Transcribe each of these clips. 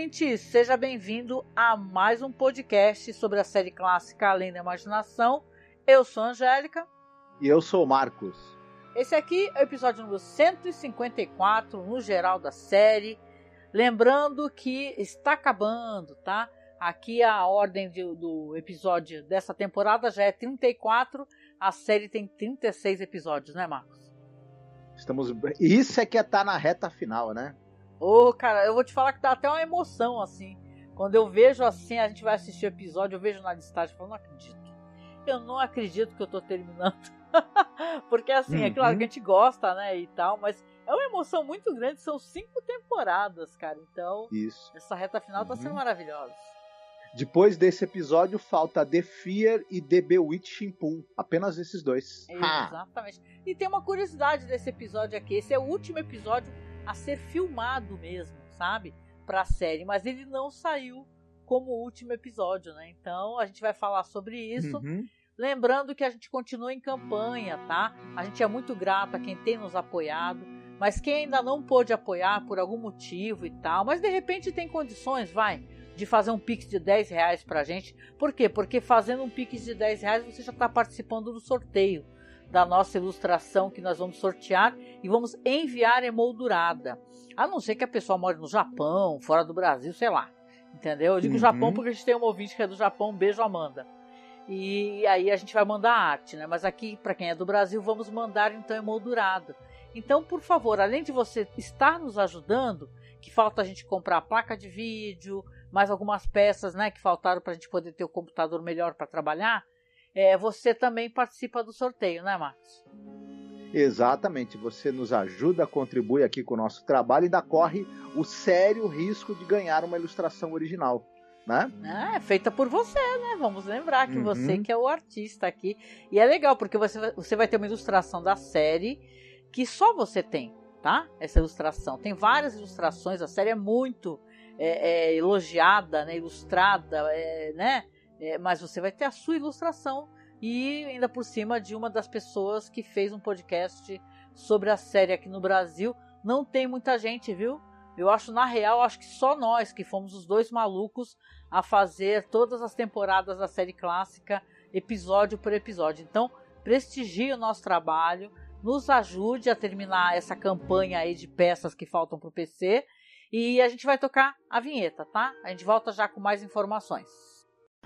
Ouvinte! Seja bem-vindo a mais um podcast sobre a série clássica Além da Imaginação. Eu sou a Angélica. E eu sou o Marcos. Esse aqui é o episódio número 154, no geral da série. Lembrando que está acabando, tá? Aqui a ordem de, do episódio dessa temporada já é 34, a série tem 36 episódios, né, Marcos? Estamos. Isso é que é tá na reta final, né? Ô, oh, cara, eu vou te falar que dá até uma emoção, assim. Quando eu vejo assim, a gente vai assistir o episódio, eu vejo na listagem e falo, não acredito. Eu não acredito que eu tô terminando. Porque assim, uhum. é claro que a uhum. gente gosta, né, e tal, mas é uma emoção muito grande, são cinco temporadas, cara. Então, Isso. essa reta final tá sendo uhum. maravilhosa. Depois desse episódio, falta The Fear e The Bewitching Pool. Apenas esses dois. Exatamente. E tem uma curiosidade desse episódio aqui. Esse é o último episódio a ser filmado mesmo, sabe? Pra série. Mas ele não saiu como último episódio, né? Então a gente vai falar sobre isso. Uhum. Lembrando que a gente continua em campanha, tá? A gente é muito grato a quem tem nos apoiado, mas quem ainda não pôde apoiar por algum motivo e tal, mas de repente tem condições, vai, de fazer um pix de 10 reais pra gente. Por quê? Porque fazendo um pix de 10 reais você já está participando do sorteio da nossa ilustração que nós vamos sortear e vamos enviar emoldurada. A não ser que a pessoa more no Japão, fora do Brasil, sei lá. Entendeu? Eu digo uhum. Japão porque a gente tem uma ouvinte que é do Japão. beijo, Amanda. E aí a gente vai mandar arte, né? Mas aqui, para quem é do Brasil, vamos mandar então emoldurado. Então, por favor, além de você estar nos ajudando, que falta a gente comprar a placa de vídeo, mais algumas peças, né, que faltaram para a gente poder ter o computador melhor para trabalhar, é, você também participa do sorteio, né, Marcos? Exatamente, você nos ajuda, contribui aqui com o nosso trabalho e ainda corre o sério risco de ganhar uma ilustração original né? É, feita por você, né? Vamos lembrar que uhum. você que é o artista aqui. E é legal, porque você, você vai ter uma ilustração da série que só você tem, tá? Essa ilustração. Tem várias ilustrações, a série é muito é, é, elogiada, né? Ilustrada, é, né? É, mas você vai ter a sua ilustração e ainda por cima de uma das pessoas que fez um podcast sobre a série aqui no Brasil. Não tem muita gente, viu? Eu acho, na real, acho que só nós que fomos os dois malucos a fazer todas as temporadas da série clássica, episódio por episódio. Então, prestigie o nosso trabalho, nos ajude a terminar essa campanha aí de peças que faltam para o PC e a gente vai tocar a vinheta, tá? A gente volta já com mais informações.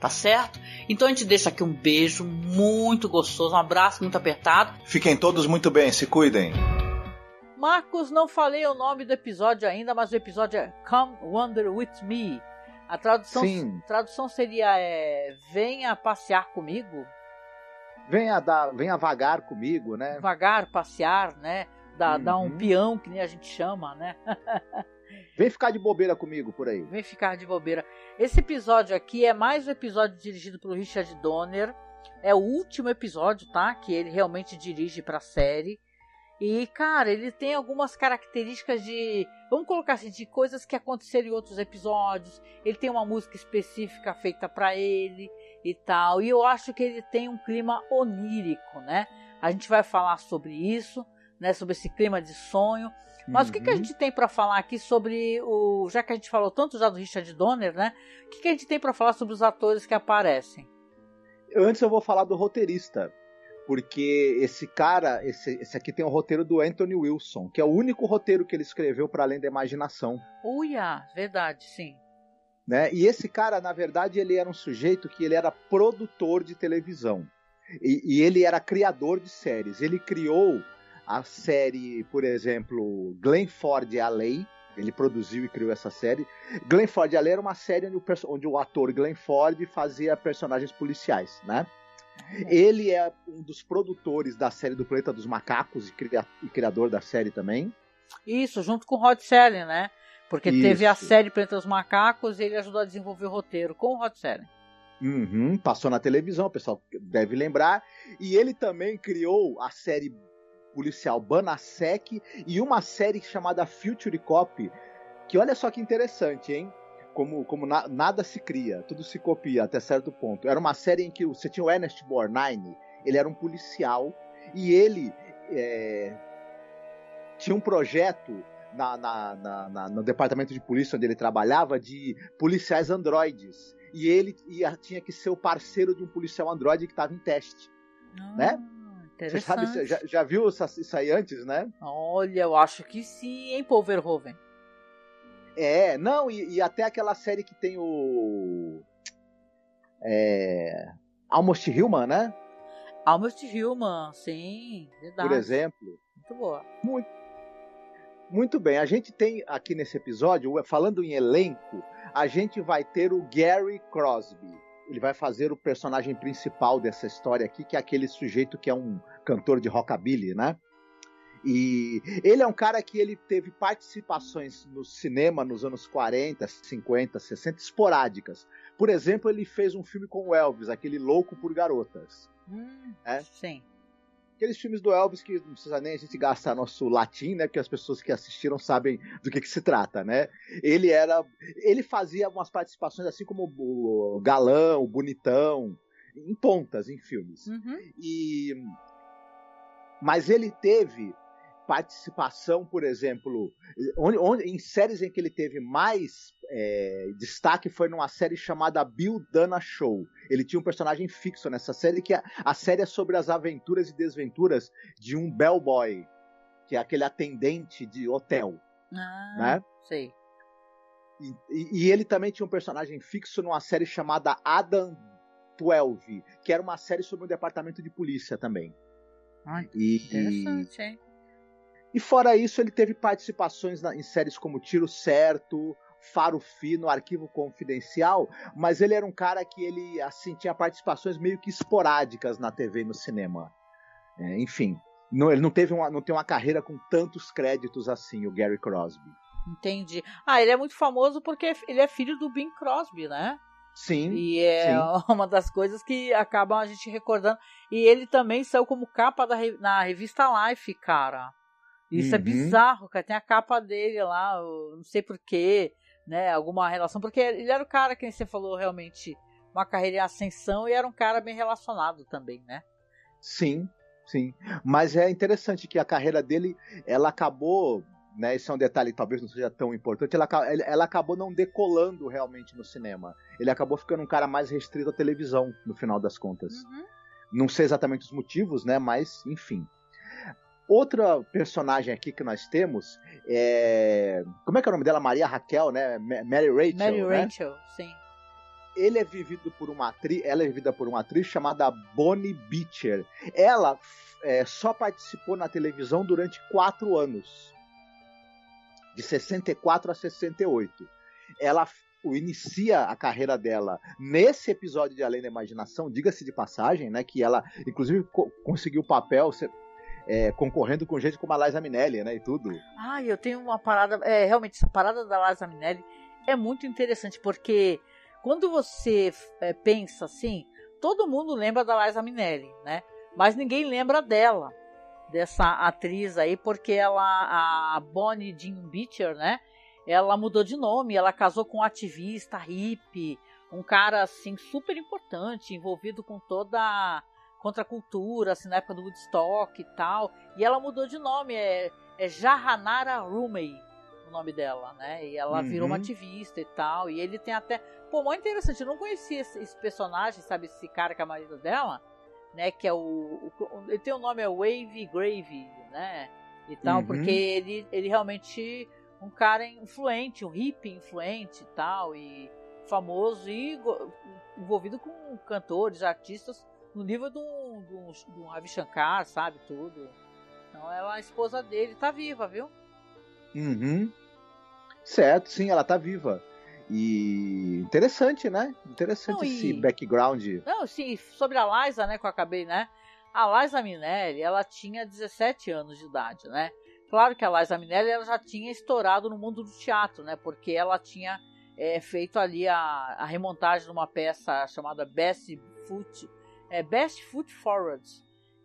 Tá certo? Então a gente deixa aqui um beijo muito gostoso, um abraço muito apertado. Fiquem todos muito bem, se cuidem. Marcos, não falei o nome do episódio ainda, mas o episódio é Come Wander With Me. A tradução, Sim. tradução seria é, Venha passear comigo. Venha, dar, venha vagar comigo, né? Vagar, passear, né? Dar, dar um Uhum. peão, que nem a gente chama, né? Vem ficar de bobeira comigo por aí. Vem ficar de bobeira. Esse episódio aqui é mais um episódio dirigido pelo Richard Donner. É o último episódio, tá? Que ele realmente dirige pra série. E, cara, ele tem algumas características de. Vamos colocar assim, de coisas que aconteceram em outros episódios. Ele tem uma música específica feita pra ele e tal. E eu acho que ele tem um clima onírico, né? A gente vai falar sobre isso, né? Sobre esse clima de sonho. Mas o que, que a Uhum. gente tem pra falar aqui sobre o. Já que a gente falou tanto já do Richard Donner, né? O que, que a gente tem pra falar sobre os atores que aparecem? Antes eu vou falar do roteirista. Porque esse cara, esse, esse aqui tem o roteiro do Anthony Wilson, que é o único roteiro que ele escreveu para além da imaginação. Uia, verdade, sim. né? E esse cara, na verdade, ele era um sujeito que ele era produtor de televisão. E, e ele era criador de séries. Ele criou a série, por exemplo, Glenford a Lei. Ele produziu e criou essa série. Glenford a Lei era uma série onde o, onde o ator Glenford fazia personagens policiais, né? Ele é um dos produtores da série do Planeta dos Macacos e, cria- e criador da série também. Isso, junto com o Rod Serling, né? Porque teve a Isso. série Planeta dos Macacos e ele ajudou a desenvolver o roteiro com o Rod Serling. Uhum, passou na televisão, o pessoal deve lembrar. E ele também criou a série policial Banasec e uma série chamada Future Cop, que olha só que interessante, hein? Como, como na- nada se cria, tudo se copia até certo ponto. Era uma série em que você tinha o Ernest Borgnine, ele era um policial e ele é, tinha um projeto na- na- na- no departamento de polícia onde ele trabalhava de policiais androides. E ele ia- tinha que ser o parceiro de um policial androide que estava em teste. Né? Você sabe, já, já viu isso aí antes, né? Olha, eu acho que sim, hein, Paul Verhoeven. É, não, e, e até aquela série que tem o. É. Almost Human, né? Almost Human, sim, verdade. Por exemplo. Muito boa. Muito bem, a gente tem aqui nesse episódio, falando em elenco, a gente vai ter o Gary Crosby. Ele vai fazer o personagem principal dessa história aqui, que é aquele sujeito que é um cantor de rockabilly, né? E ele é um cara que ele teve participações no cinema nos anos 40, 50, 60, esporádicas. Por exemplo, ele fez um filme com o Elvis, aquele Louco por Garotas. Hum, É? Sim. Aqueles filmes do Elvis que não precisa nem a gente gastar nosso latim, né? Porque as pessoas que assistiram sabem do que, que se trata, né? Ele era. Ele fazia umas participações assim como o galão, o bonitão, em pontas em filmes. Uhum. E mas ele teve participação, por exemplo, onde, onde- em séries em que ele teve mais é, destaque foi numa série chamada Bill Dana Show. Ele tinha um personagem fixo nessa série que a, a série é sobre as aventuras e desventuras de um bellboy, que é aquele atendente de hotel, Ah, né? sei. E, e- e ele também tinha um personagem fixo numa série chamada Adam 12, que era uma série sobre um departamento de polícia também. Ai, E, Interessante, hein? E fora isso, ele teve participações na- em séries como Tiro Certo, Faro Fino, Arquivo Confidencial, mas ele era um cara que ele assim tinha participações meio que esporádicas na TV e no cinema. É, enfim, não- ele não teve uma, não tem uma carreira com tantos créditos assim, o Gary Crosby. Entendi. Ah, ele é muito famoso porque ele é filho do Bing Crosby, né? Sim, E é sim. uma das coisas que acabam a gente recordando. E ele também saiu como capa da, na revista Life, cara. Isso é Uhum. bizarro, cara. Tem a capa dele lá, não sei porquê, né? Alguma relação. Porque ele era o cara que você falou realmente, uma carreira em ascensão e era um cara bem relacionado também, né? sim, sim. Mas é interessante que a carreira dele, ela acabou, né? Esse é um detalhe talvez não seja tão importante. Ela, ela acabou não decolando realmente no cinema. Ele acabou ficando um cara mais restrito à televisão, no final das contas. Uhum. Não sei exatamente os motivos, né? Mas, enfim. Outra personagem aqui que nós temos é. Como é que é o nome dela? Maria Raquel, né? Ma- Mary Rachel. Mary né? Rachel, sim. ele é vivido por uma atriz, ela é vivida por uma atriz chamada Bonnie Beecher. Ela é, só participou na televisão durante quatro anos, de 64 a 68. Ela o, inicia a carreira dela nesse episódio de Além da Imaginação, diga-se de passagem, né? Que ela, inclusive, co conseguiu o papel é, concorrendo com gente como a Liza Minelli, né? E tudo. Ah, eu tenho uma parada. É, realmente, essa parada da Liza Minelli é muito interessante, porque quando você é, pensa assim, todo mundo lembra da Liza Minelli, né? Mas ninguém lembra dela, dessa atriz aí, porque ela, a Bonnie Jean Beecher, né? Ela mudou de nome, ela casou com um ativista hippie, um cara assim super importante, envolvido com toda a contracultura, assim, na época do Woodstock e tal. E ela mudou de nome, é, é Jahanara Rumey o nome dela, né? E ela uhum. virou uma ativista e tal. E ele tem até. Pô, muito interessante. Eu não conhecia esse, esse personagem, sabe? Esse cara que é marido dela, né? Que é o. o ele tem o nome é Wave Grave, né? E tal, uhum. porque ele, ele realmente um cara influente, um hippie influente e tal, e famoso e envolvido com cantores, artistas no nível de um, de um, de um Ravi Shankar, sabe, tudo. Então ela, a esposa dele, tá viva, viu? Uhum. Certo, sim, ela tá viva. E interessante, né? Interessante Não, esse background. Não, sim, sobre a Liza, né, que eu acabei, né? A Liza Minelli, ela tinha 17 anos de idade, né? Claro que a Liza Minelli ela já tinha estourado no mundo do teatro, né? Porque ela tinha é, feito ali a, a, remontagem de uma peça chamada Best Foot, é, Best Foot Forward.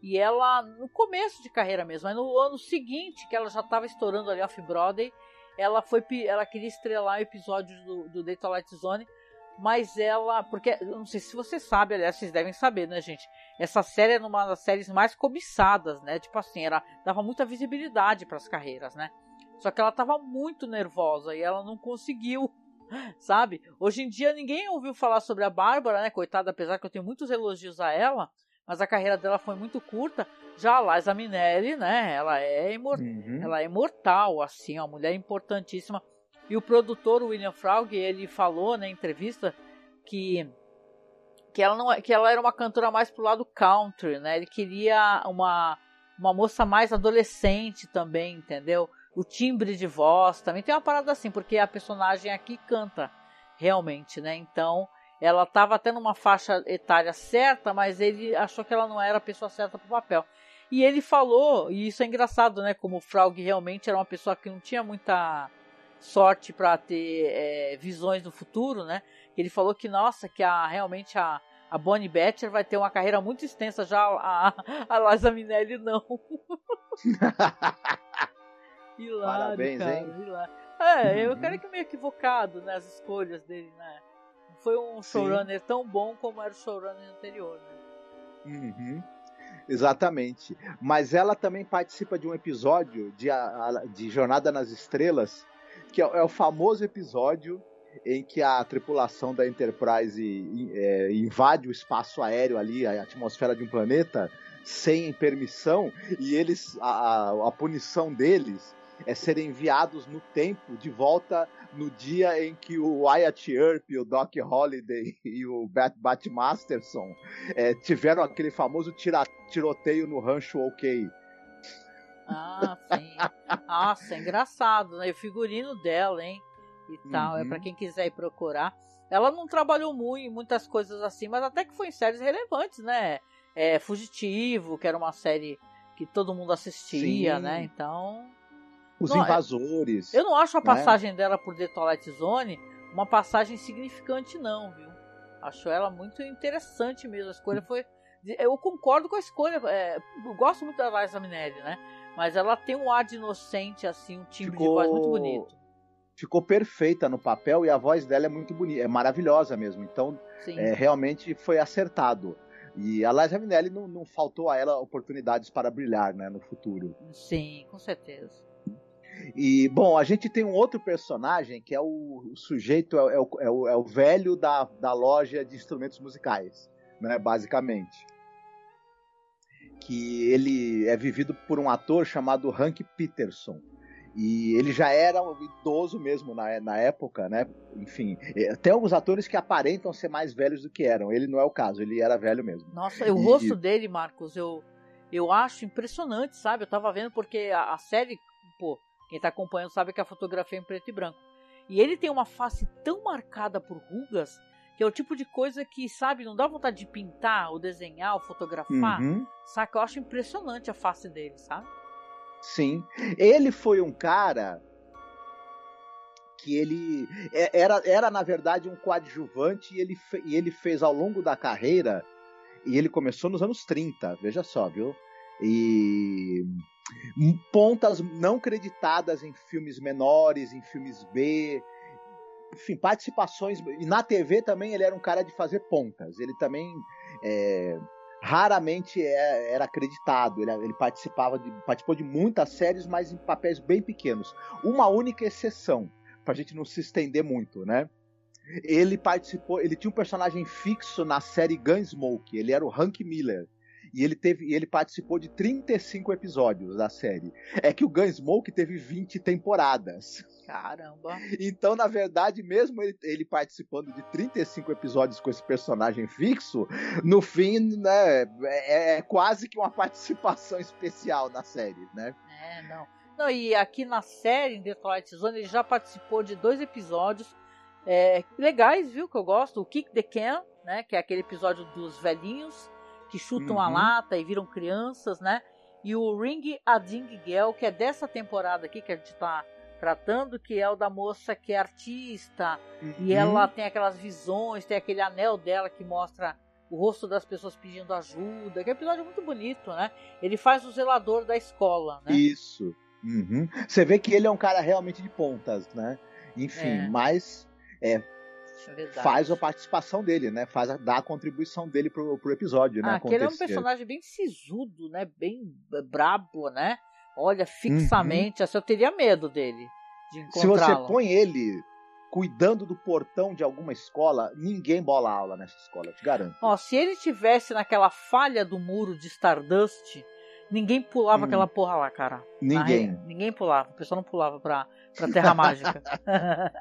E ela, no começo de carreira mesmo, mas no ano seguinte, que ela já estava estourando ali off-Broadway, ela foi ela queria estrelar o episódio do, do The Twilight Zone mas ela. Porque, não sei se você sabe, aliás, vocês devem saber, né, gente? Essa série é uma das séries mais cobiçadas, né? Tipo assim, ela dava muita visibilidade para as carreiras, né? Só que ela tava muito nervosa e ela não conseguiu, sabe? Hoje em dia ninguém ouviu falar sobre a Bárbara, né? Coitada, apesar que eu tenho muitos elogios a ela, mas a carreira dela foi muito curta. Já a Liza Minelli, né? Ela é, imor uhum. ela é imortal, assim, uma mulher importantíssima e o produtor, William Fraug, ele falou na entrevista que que ela não é, que ela era uma cantora mais pro lado country, né? Ele queria uma uma moça mais adolescente também, entendeu? O timbre de voz também tem uma parada assim, porque a personagem aqui canta realmente, né? Então, ela estava até numa faixa etária certa, mas ele achou que ela não era a pessoa certa para o papel. E ele falou, e isso é engraçado, né? Como o Fraug realmente era uma pessoa que não tinha muita sorte para ter é, visões no futuro, né? Ele falou que, nossa, que a, realmente a, a Bonnie Betcher vai ter uma carreira muito extensa, já a, a Liza Minelli não. hilário, Parabéns, cara, hein? Hilário. É, eu quero que meio equivocado nas né, escolhas dele, né? Não foi um showrunner Sim. tão bom como era o showrunner anterior, né? Uhum. Exatamente. Mas ela também participa de um episódio de, de Jornada nas Estrelas que é, é, o famoso episódio em que a tripulação da Enterprise é, invade o espaço aéreo ali, a atmosfera de um planeta, sem permissão, e eles a, a punição deles é serem enviados no tempo de volta no dia em que o Wyatt Earp, o Doc Holliday e o Bat, Bat Masterson é, tiveram aquele famoso tira, tiroteio no rancho OK. Ah, sim. Nossa, é engraçado, né? O figurino dela, hein? E tal. Uhum. É para quem quiser ir procurar. Ela não trabalhou muito em muitas coisas assim, mas até que foi em séries relevantes, né? É, Fugitivo, que era uma série que todo mundo assistia, sim. né? Então. Os não, é invasores. Eu não acho a né? passagem né? dela por The Twilight Zone uma passagem significante, não, viu? Acho ela muito interessante mesmo. A escolha foi. Eu concordo com a escolha. É, eu gosto muito da Liza Minelli, né? Mas ela tem um ar de inocente, assim, um timbre ficou... de voz muito bonito. Ficou perfeita no papel e a voz dela é muito bonita, é maravilhosa mesmo. Então, é, realmente foi acertado. E a Liza Minelli não, não faltou a ela oportunidades para brilhar né, no futuro. Sim, com certeza. E, bom, a gente tem um outro personagem que é o, o sujeito, é, é, o, é, o, é o velho da, da loja de instrumentos musicais, né, basicamente que ele é vivido por um ator chamado Hank Peterson. E ele já era um idoso mesmo na, na época, né? Enfim, tem alguns atores que aparentam ser mais velhos do que eram. Ele não é o caso, ele era velho mesmo. Nossa, e... o rosto dele, Marcos, eu, eu acho impressionante, sabe? Eu tava vendo porque a, a série, pô, quem tá acompanhando sabe que a fotografia é em preto e branco. E ele tem uma face tão marcada por rugas que é o tipo de coisa que, sabe, não dá vontade de pintar, ou desenhar, ou fotografar. Uhum. Saca? Eu acho impressionante a face dele, sabe? Sim. Ele foi um cara que ele é, era, era na verdade um coadjuvante e ele, e ele fez ao longo da carreira e ele começou nos anos 30, veja só, viu? E pontas não creditadas em filmes menores, em filmes B, enfim, participações. E na TV também ele era um cara de fazer pontas. Ele também é, raramente é, era acreditado. Ele, ele participava de, participou de muitas séries, mas em papéis bem pequenos. Uma única exceção, para a gente não se estender muito, né? Ele participou, ele tinha um personagem fixo na série Gunsmoke. Ele era o Hank Miller. E ele teve, ele participou de 35 episódios da série. É que o Gunsmoke teve 20 temporadas. Caramba. Então, na verdade, mesmo ele, ele, participando de 35 episódios com esse personagem fixo, no fim, né, é, é, quase que uma participação especial na série, né? É, não. Não, e aqui na série, em The Twilight Zone, ele já participou de dois episódios é, legais, viu, que eu gosto. O Kick the Can, né, que é aquele episódio dos velhinhos, que chutam uhum. a lata e viram crianças, né? E o Ring a Ding Gel, que é dessa temporada aqui que a gente está tratando, que é o da moça que é artista uhum. e ela tem aquelas visões, tem aquele anel dela que mostra o rosto das pessoas pedindo ajuda, que é um episódio muito bonito, né? Ele faz o zelador da escola, né? Isso. Uhum. Você vê que ele é um cara realmente de pontas, né? Enfim, é. mas é, é faz a participação dele, né? Faz a, dá a contribuição dele pro, pro episódio, né? Ah, aquele é um personagem bem sisudo, né? Bem brabo, né? Olha fixamente, uhum. assim, eu teria medo dele. De Se você põe ele cuidando do portão de alguma escola, ninguém bola aula nessa escola, eu te garanto. Ó, se ele tivesse naquela falha do muro de Stardust, ninguém pulava hum. aquela porra lá, cara. Ninguém. ninguém pulava, o pessoal não pulava pra, pra Terra Mágica.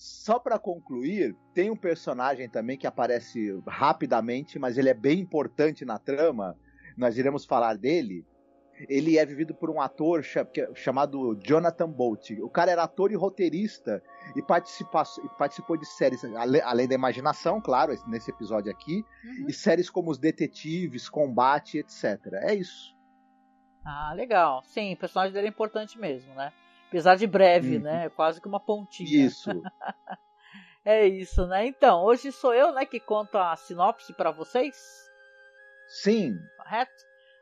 Só para concluir, tem um personagem também que aparece rapidamente, mas ele é bem importante na trama. Nós iremos falar dele. Ele é vivido por um ator chamado Jonathan Bolt. O cara era ator e roteirista e participou de séries, além da imaginação, claro, nesse episódio aqui, uhum. e séries como Os Detetives, Combate, etc. É isso. Ah, legal. Sim, o personagem dele é importante mesmo, né? Apesar de breve, uhum. né? Quase que uma pontinha. Isso. é isso, né? Então, hoje sou eu, né, que conto a sinopse para vocês. Sim. Correto?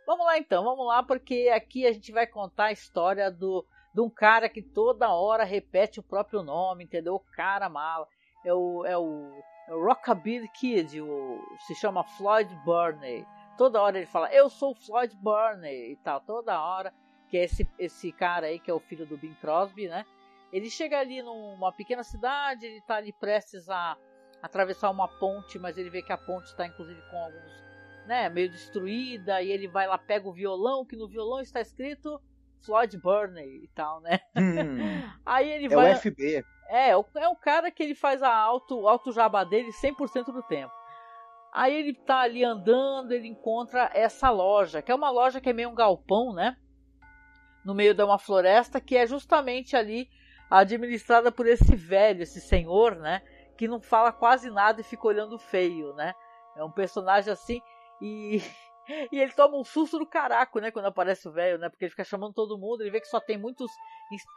Vamos lá então, vamos lá, porque aqui a gente vai contar a história do, de um cara que toda hora repete o próprio nome, entendeu? O cara mala. É o, é o, é o Rockabilly Kid, o, se chama Floyd Burney. Toda hora ele fala, eu sou Floyd Burney e tal, toda hora que é esse, esse cara aí, que é o filho do Bing Crosby, né? Ele chega ali numa pequena cidade, ele tá ali prestes a atravessar uma ponte, mas ele vê que a ponte está inclusive com alguns, né, meio destruída, e ele vai lá, pega o violão, que no violão está escrito Floyd Burney e tal, né? Hum, aí ele vai... É o FB. É, é um cara que ele faz a auto, auto jabá dele 100% do tempo. Aí ele tá ali andando, ele encontra essa loja, que é uma loja que é meio um galpão, né? No meio de uma floresta que é justamente ali administrada por esse velho, esse senhor, né? Que não fala quase nada e fica olhando feio, né? É um personagem assim e e ele toma um susto do caraco, né, quando aparece o velho, né? Porque ele fica chamando todo mundo, ele vê que só tem muitos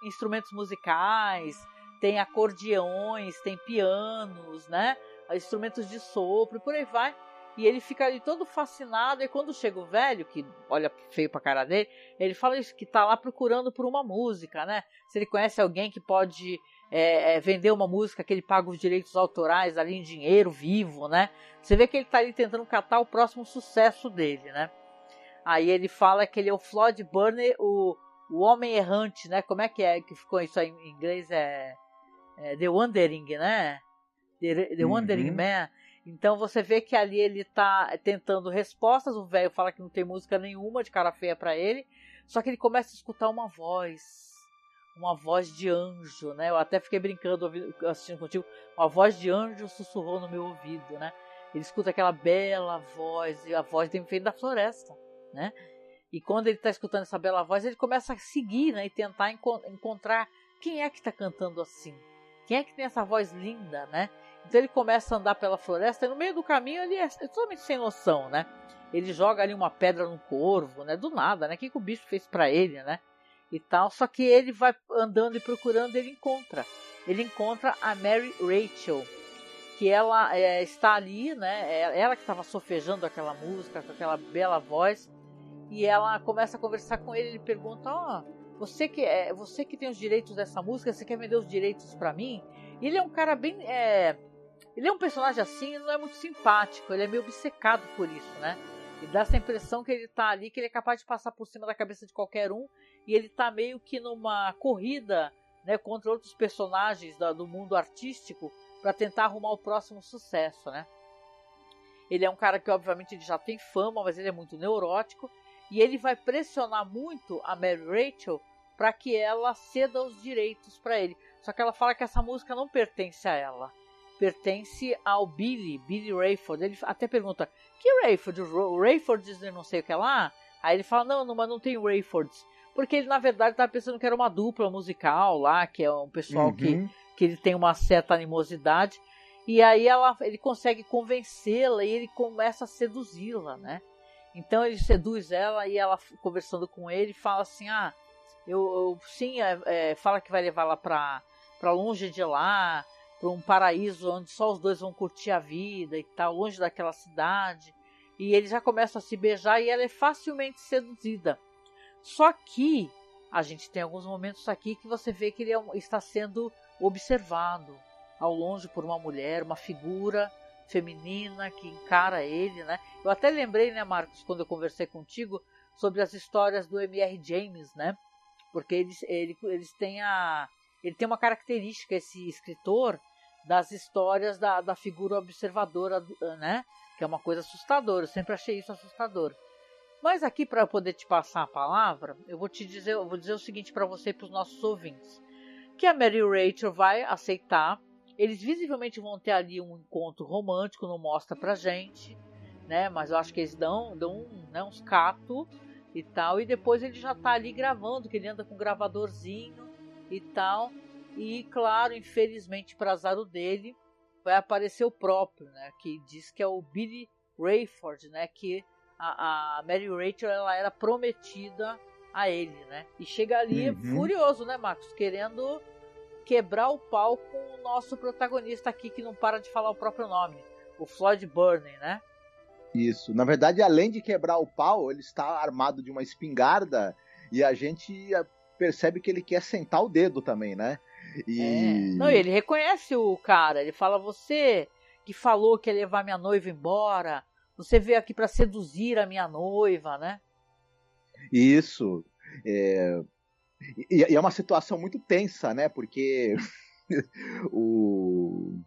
instrumentos musicais, tem acordeões, tem pianos, né? Instrumentos de sopro e por aí vai. E ele fica ali todo fascinado. E quando chega o velho, que olha feio pra cara dele, ele fala isso, que tá lá procurando por uma música, né? Se ele conhece alguém que pode é, é, vender uma música que ele paga os direitos autorais ali em dinheiro vivo, né? Você vê que ele tá ali tentando catar o próximo sucesso dele, né? Aí ele fala que ele é o Floyd Burner, o, o Homem Errante, né? Como é que é que ficou isso aí em inglês? É, é The Wandering, né? The, The Wandering uhum. Man. Então você vê que ali ele tá tentando respostas, o velho fala que não tem música nenhuma de cara feia para ele, só que ele começa a escutar uma voz. uma voz de anjo, né? Eu até fiquei brincando assistindo contigo, uma voz de anjo sussurrou no meu ouvido, né? Ele escuta aquela bela voz, a voz tem feito da floresta, né? E quando ele está escutando essa bela voz, ele começa a seguir, né? E tentar enco encontrar quem é que está cantando assim, quem é que tem essa voz linda, né? Então ele começa a andar pela floresta e no meio do caminho ele é totalmente sem noção, né? Ele joga ali uma pedra num corvo, né? Do nada, né? O que, que o bicho fez para ele, né? E tal. Só que ele vai andando e procurando, ele encontra. Ele encontra a Mary Rachel, que ela é, está ali, né? É ela que estava sofejando aquela música com aquela bela voz. E ela começa a conversar com ele. Ele pergunta: Ó, oh, você que é, você que tem os direitos dessa música, você quer vender os direitos para mim? E ele é um cara bem é, ele é um personagem assim, não é muito simpático, ele é meio obcecado por isso, né? E dá essa impressão que ele tá ali, que ele é capaz de passar por cima da cabeça de qualquer um, e ele tá meio que numa corrida né, contra outros personagens da, do mundo artístico para tentar arrumar o próximo sucesso, né? Ele é um cara que obviamente ele já tem fama, mas ele é muito neurótico e ele vai pressionar muito a Mary Rachel para que ela ceda os direitos para ele. Só que ela fala que essa música não pertence a ela pertence ao Billy, Billy Rayford. Ele até pergunta: Que Rayford? O Rayford diz não sei o que lá? Aí ele fala: Não, não mas não tem Rayfords. Porque ele, na verdade, estava pensando que era uma dupla musical lá, que é um pessoal uhum. que, que ele tem uma certa animosidade. E aí ela, ele consegue convencê-la e ele começa a seduzi-la, né? Então ele seduz ela e ela, conversando com ele, fala assim: Ah, eu, eu sim, é, é, fala que vai levá-la para longe de lá, para um paraíso onde só os dois vão curtir a vida e tal, longe daquela cidade. E eles já começam a se beijar e ela é facilmente seduzida. Só que a gente tem alguns momentos aqui que você vê que ele é, está sendo observado ao longe por uma mulher, uma figura feminina que encara ele, né? Eu até lembrei, né, Marcos, quando eu conversei contigo sobre as histórias do M.R. James, né? Porque eles, ele, eles têm a ele tem uma característica esse escritor das histórias da, da figura observadora, né? Que é uma coisa assustadora. Eu sempre achei isso assustador. Mas aqui para poder te passar a palavra, eu vou te dizer, eu vou dizer o seguinte para você e para os nossos ouvintes, que a Mary Rachel vai aceitar. Eles visivelmente vão ter ali um encontro romântico, não mostra pra gente, né? Mas eu acho que eles dão, dão né, uns cato e tal. E depois ele já tá ali gravando, que ele anda com um gravadorzinho e tal. E claro, infelizmente para azar dele, vai aparecer o próprio, né? Que diz que é o Billy Rayford, né? Que a, a Mary Rachel ela era prometida a ele, né? E chega ali uhum. furioso, né, Marcos? Querendo quebrar o pau com o nosso protagonista aqui que não para de falar o próprio nome, o Floyd Burney, né? Isso. Na verdade, além de quebrar o pau, ele está armado de uma espingarda e a gente percebe que ele quer sentar o dedo também, né? E... É. Não, ele reconhece o cara, ele fala: Você que falou que ia levar minha noiva embora, você veio aqui para seduzir a minha noiva, né? Isso. É... E é uma situação muito tensa, né? Porque o,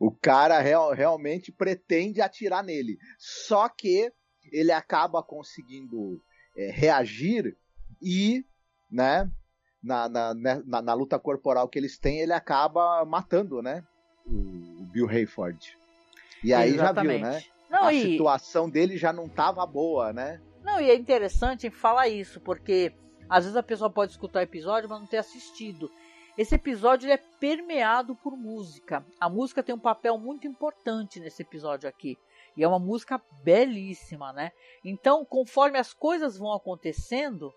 o cara real, realmente pretende atirar nele. Só que ele acaba conseguindo é, reagir e, né? Na, na, né, na, na, luta corporal que eles têm, ele acaba matando, né? O, Bill Hayford. E aí Exatamente. já viu, né? Não, a e... situação dele já não estava boa, né? Não, e é interessante falar isso, porque às vezes a pessoa pode escutar o episódio, mas não ter assistido. Esse episódio é permeado por música. A música tem um papel muito importante nesse episódio aqui. E é uma música belíssima, né? Então, conforme as coisas vão acontecendo,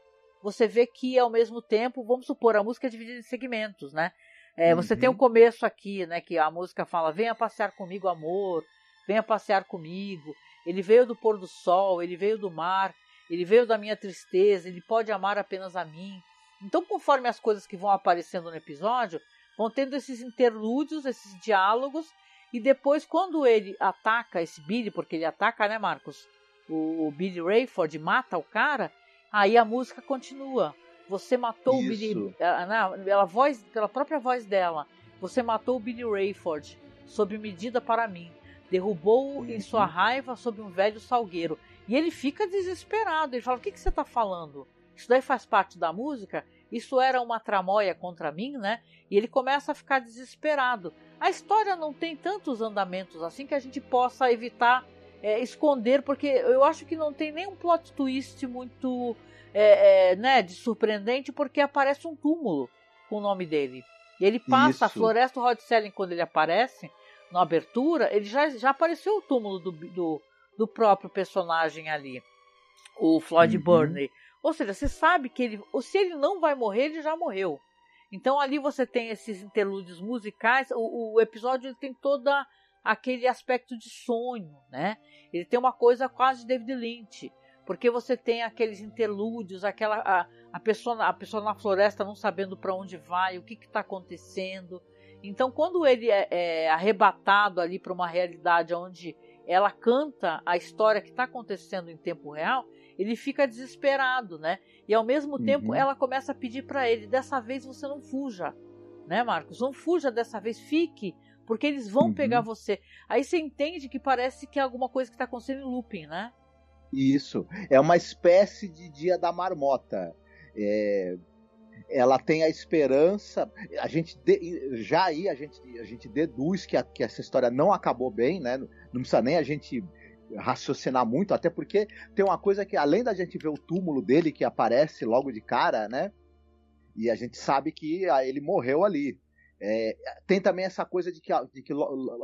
você vê que ao mesmo tempo, vamos supor, a música é dividida em segmentos, né? É, uhum. Você tem o um começo aqui, né? Que a música fala: Venha passear comigo, amor, venha passear comigo. Ele veio do pôr do sol, ele veio do mar, ele veio da minha tristeza, ele pode amar apenas a mim. Então, conforme as coisas que vão aparecendo no episódio, vão tendo esses interlúdios, esses diálogos, e depois, quando ele ataca esse Billy, porque ele ataca, né, Marcos? O, o Billy Rayford mata o cara, Aí a música continua. Você matou Isso. o Billy. Ela, ela, voz, pela própria voz dela. Você matou o Billy Rayford sob medida para mim. Derrubou-o uhum. em sua raiva sob um velho salgueiro. E ele fica desesperado. Ele fala: O que, que você está falando? Isso daí faz parte da música? isso era uma tramóia contra mim, né? E ele começa a ficar desesperado. A história não tem tantos andamentos assim que a gente possa evitar é, esconder, porque eu acho que não tem nenhum plot twist muito é, é, né, de surpreendente, porque aparece um túmulo com o nome dele. E ele passa Isso. a floresta Rod Selling quando ele aparece na abertura, ele já, já apareceu o túmulo do, do, do próprio personagem ali, o Floyd uhum. Burney. Ou seja, você sabe que ele, se ele não vai morrer, ele já morreu. Então ali você tem esses interlúdios musicais. O, o episódio tem toda aquele aspecto de sonho, né? Ele tem uma coisa quase de David Lynch, porque você tem aqueles interlúdios, aquela a, a pessoa a pessoa na floresta não sabendo para onde vai, o que está acontecendo. Então, quando ele é, é arrebatado ali para uma realidade onde ela canta a história que está acontecendo em tempo real, ele fica desesperado, né? E ao mesmo tempo uhum. ela começa a pedir para ele: dessa vez você não fuja, né, Marcos? Não fuja dessa vez, fique, porque eles vão uhum. pegar você. Aí você entende que parece que é alguma coisa que está acontecendo em looping, né? Isso. É uma espécie de dia da marmota. É, ela tem a esperança. A gente de, já aí a gente, a gente deduz que, a, que essa história não acabou bem, né? Não precisa nem a gente raciocinar muito, até porque tem uma coisa que, além da gente ver o túmulo dele que aparece logo de cara, né? E a gente sabe que ah, ele morreu ali. É, tem também essa coisa de que, de que,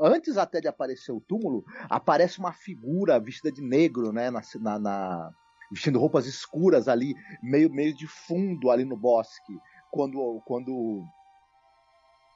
antes até de aparecer o túmulo, aparece uma figura vestida de negro, né? Na, na, na, vestindo roupas escuras ali, meio, meio de fundo ali no bosque. Quando, quando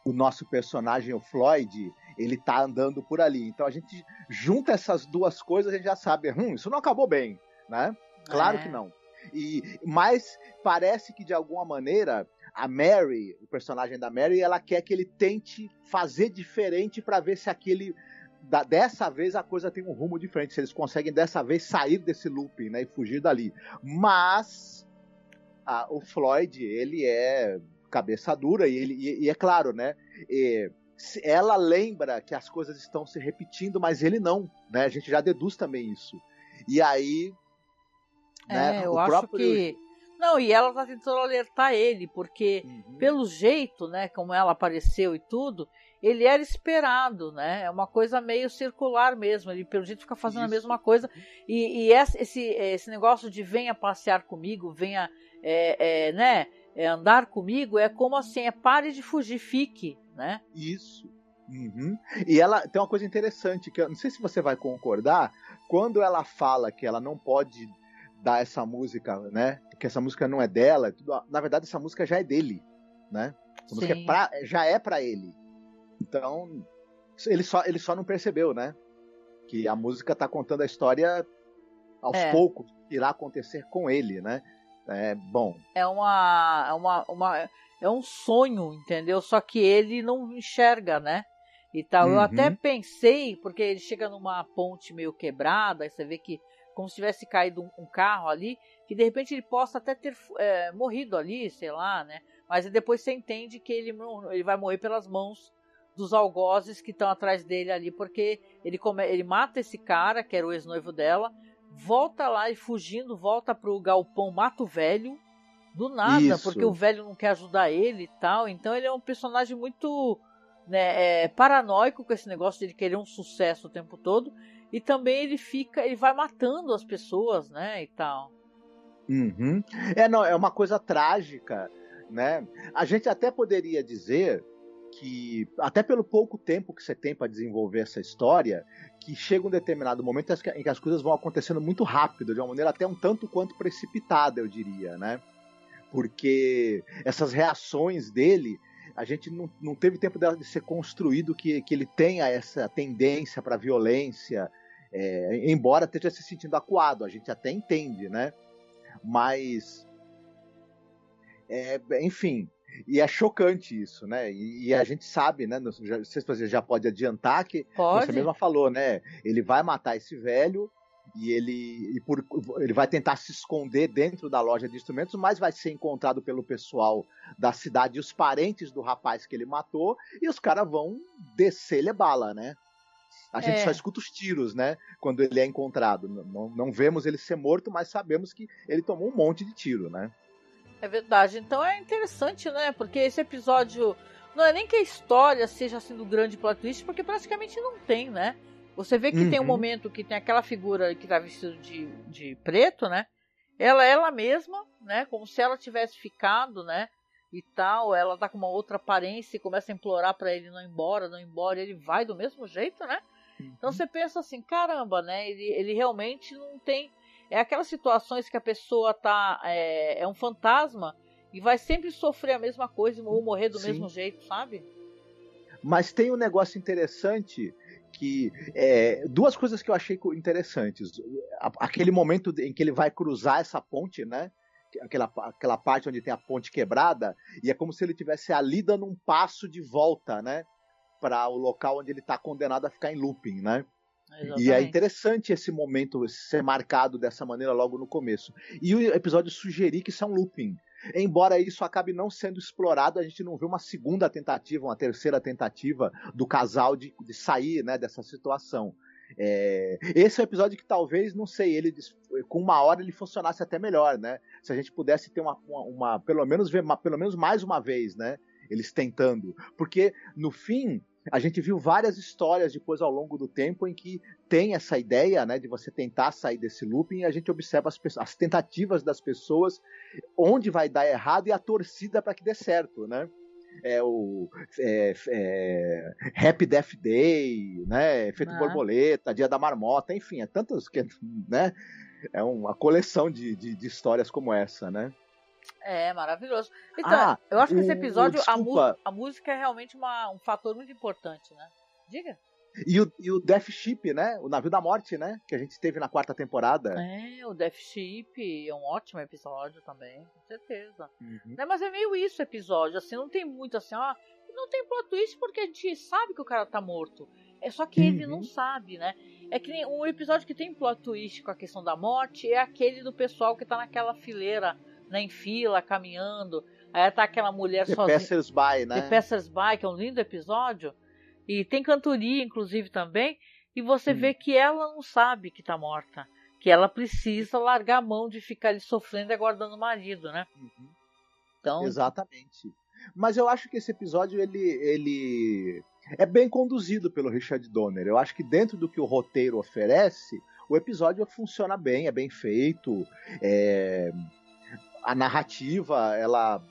o nosso personagem, o Floyd, ele tá andando por ali. Então a gente junta essas duas coisas, a gente já sabe, hum, isso não acabou bem, né? Claro é. que não. E mas parece que de alguma maneira a Mary, o personagem da Mary, ela quer que ele tente fazer diferente para ver se aquele da, dessa vez a coisa tem um rumo diferente, se eles conseguem dessa vez sair desse looping, né, e fugir dali. Mas a, o Floyd, ele é cabeça dura, e, ele, e, e é claro, né? E, ela lembra que as coisas estão se repetindo, mas ele não, né? A gente já deduz também isso. E aí. Né, é, eu acho próprio... que. Não, e ela tá tentando alertar ele, porque uhum. pelo jeito, né, como ela apareceu e tudo, ele era esperado, né? É uma coisa meio circular mesmo. Ele pelo jeito fica fazendo Isso. a mesma coisa. E, e esse, esse negócio de venha passear comigo, venha, é, é, né? é, andar comigo é como assim, é pare de fugir, fique, né? Isso. Uhum. E ela tem uma coisa interessante que eu não sei se você vai concordar quando ela fala que ela não pode dar essa música, né? Que essa música não é dela. Tudo, na verdade, essa música já é dele, né? Essa Sim. música é pra, já é para ele. Então ele só ele só não percebeu, né? Que a música tá contando a história aos é. poucos irá acontecer com ele, né? É bom. É uma, é uma, uma é um sonho, entendeu? Só que ele não enxerga, né? E tal. Uhum. Eu até pensei, porque ele chega numa ponte meio quebrada, aí você vê que como se tivesse caído um, um carro ali, que de repente ele possa até ter é, morrido ali, sei lá, né? Mas depois você entende que ele, ele vai morrer pelas mãos dos algozes que estão atrás dele ali, porque ele, come, ele mata esse cara, que era o ex-noivo dela, volta lá e fugindo, volta pro galpão Mato Velho, do nada, Isso. porque o velho não quer ajudar ele e tal. Então ele é um personagem muito né, é, paranoico com esse negócio de ele querer um sucesso o tempo todo. E também ele fica, ele vai matando as pessoas, né, e tal. Uhum. É, não, é uma coisa trágica, né? A gente até poderia dizer que, até pelo pouco tempo que você tem para desenvolver essa história, que chega um determinado momento em que as coisas vão acontecendo muito rápido, de uma maneira até um tanto quanto precipitada, eu diria, né? Porque essas reações dele, a gente não, não teve tempo de ser construído que, que ele tenha essa tendência para violência, é, embora esteja se sentindo acuado, a gente até entende, né? Mas, é, enfim, e é chocante isso, né? E, e a gente sabe, né? Não sei se você já pode adiantar que pode. você mesma falou, né? Ele vai matar esse velho e ele, e por, ele vai tentar se esconder dentro da loja de instrumentos, mas vai ser encontrado pelo pessoal da cidade e os parentes do rapaz que ele matou, e os caras vão descer-lhe bala, né? A gente é. só escuta os tiros, né? Quando ele é encontrado. Não, não vemos ele ser morto, mas sabemos que ele tomou um monte de tiro, né? É verdade. Então é interessante, né? Porque esse episódio. Não é nem que a história seja assim do grande plot twist, porque praticamente não tem, né? Você vê que uhum. tem um momento que tem aquela figura que tá vestida de, de preto, né? Ela ela mesma, né? Como se ela tivesse ficado, né? E tal, ela tá com uma outra aparência e começa a implorar para ele não ir embora, não ir embora, ele vai do mesmo jeito, né? Uhum. Então você pensa assim, caramba, né? Ele, ele realmente não tem. É aquelas situações que a pessoa tá. É, é um fantasma e vai sempre sofrer a mesma coisa ou morrer do Sim. mesmo jeito, sabe? Mas tem um negócio interessante que é, duas coisas que eu achei interessantes. Aquele momento em que ele vai cruzar essa ponte, né? Aquela, aquela parte onde tem a ponte quebrada, e é como se ele tivesse ali dando um passo de volta, né? Para o local onde ele está condenado a ficar em looping, né? Exatamente. E é interessante esse momento ser marcado dessa maneira logo no começo. E o episódio sugerir que isso é um looping. Embora isso acabe não sendo explorado, a gente não vê uma segunda tentativa, uma terceira tentativa do casal de, de sair né, dessa situação. É, esse é um episódio que talvez, não sei, ele com uma hora ele funcionasse até melhor, né? Se a gente pudesse ter uma, uma, uma pelo menos ver, uma, pelo menos mais uma vez, né? Eles tentando, porque no fim a gente viu várias histórias depois ao longo do tempo em que tem essa ideia né, de você tentar sair desse looping e a gente observa as, as tentativas das pessoas, onde vai dar errado e a torcida para que dê certo, né? É o é, é, Happy Death Day, né? Efeito ah. Borboleta, Dia da Marmota, enfim, é tantos que, né? É uma coleção de, de, de histórias como essa, né? É, maravilhoso. Então, ah, eu acho que esse episódio, a, a, música é realmente uma, um fator muito importante, né? Diga. E o, e o Death Ship, né? O Navio da Morte, né? Que a gente teve na quarta temporada. É, o Death Ship é um ótimo episódio também, com certeza. Uhum. Né, mas é meio isso o episódio, assim, não tem muito assim, ó. Não tem plot twist porque a gente sabe que o cara tá morto. É só que uhum. ele não uhum. sabe, né? É que um episódio que tem plot twist com a questão da morte é aquele do pessoal que tá naquela fileira né, em fila, caminhando. Aí tá aquela mulher The sozinha. Passers By, né? The Passers By, que é um lindo episódio. E tem cantoria, inclusive, também. E você hum. vê que ela não sabe que tá morta. Que ela precisa largar a mão de ficar ali sofrendo e aguardando o marido, né? Uhum. Então... Exatamente. Mas eu acho que esse episódio, ele, ele é bem conduzido pelo Richard Donner. Eu acho que dentro do que o roteiro oferece, o episódio funciona bem, é bem feito. É a narrativa, ela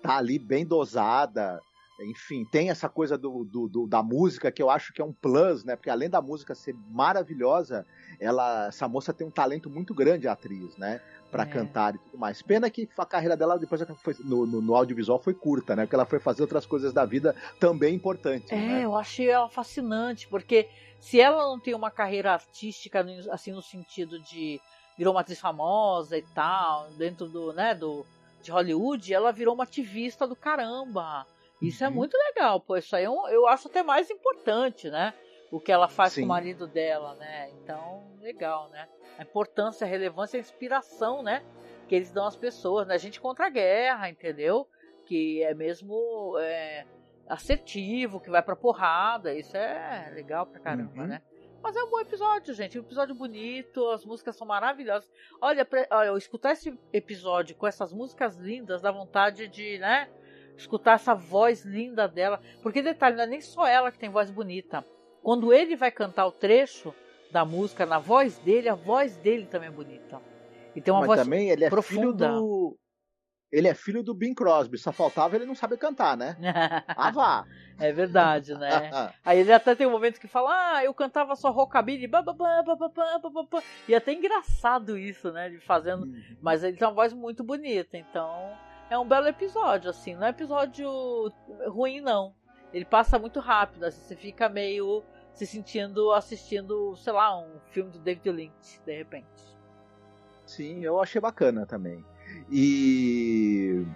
tá ali bem dosada. Enfim, tem essa coisa do, do, do, da música que eu acho que é um plus, né? Porque além da música ser maravilhosa, ela, essa moça tem um talento muito grande, a atriz, né? Para é. cantar e tudo mais. Pena que a carreira dela depois foi, no, no, no, audiovisual foi curta, né? Porque ela foi fazer outras coisas da vida também importantes. É, né? eu achei ela fascinante, porque se ela não tem uma carreira artística, assim, no sentido de virou uma atriz famosa e tal, dentro do, né, do, de Hollywood, ela virou uma ativista do caramba. Isso é uhum. é muito legal, pô. Isso aí eu, é eu acho até mais importante, né? O que ela faz Sim. com o marido dela, né? Então, legal, né? A importância, a relevância, a inspiração, né? Que eles dão às pessoas, né? A gente contra a guerra, entendeu? Que é mesmo é, assertivo, que vai pra porrada. Isso é legal pra caramba, uhum. né? Mas é um bom episódio, gente. Um episódio bonito, as músicas são maravilhosas. Olha, pra, olha, eu escutar esse episódio com essas músicas lindas dá vontade de, né? Escutar essa voz linda dela. Porque detalhe, não é nem só ela que tem voz bonita. Quando ele vai cantar o trecho da música na voz dele, a voz dele também é bonita. E tem uma Mas voz também ele é profunda. Filho do, ele é filho do Bing Crosby, só faltava ele não saber cantar, né? ah, vá! É verdade, né? Aí ele até tem um momento que fala, ah, eu cantava só rockabilly, e é até engraçado isso, né? De fazendo, uhum. mas ele tem uma voz muito bonita, então é um belo episódio, assim, não é episódio ruim, não. Ele passa muito rápido, assim, você fica meio se sentindo assistindo, sei lá, um filme do David Lynch, de repente. Sim, eu achei bacana também. E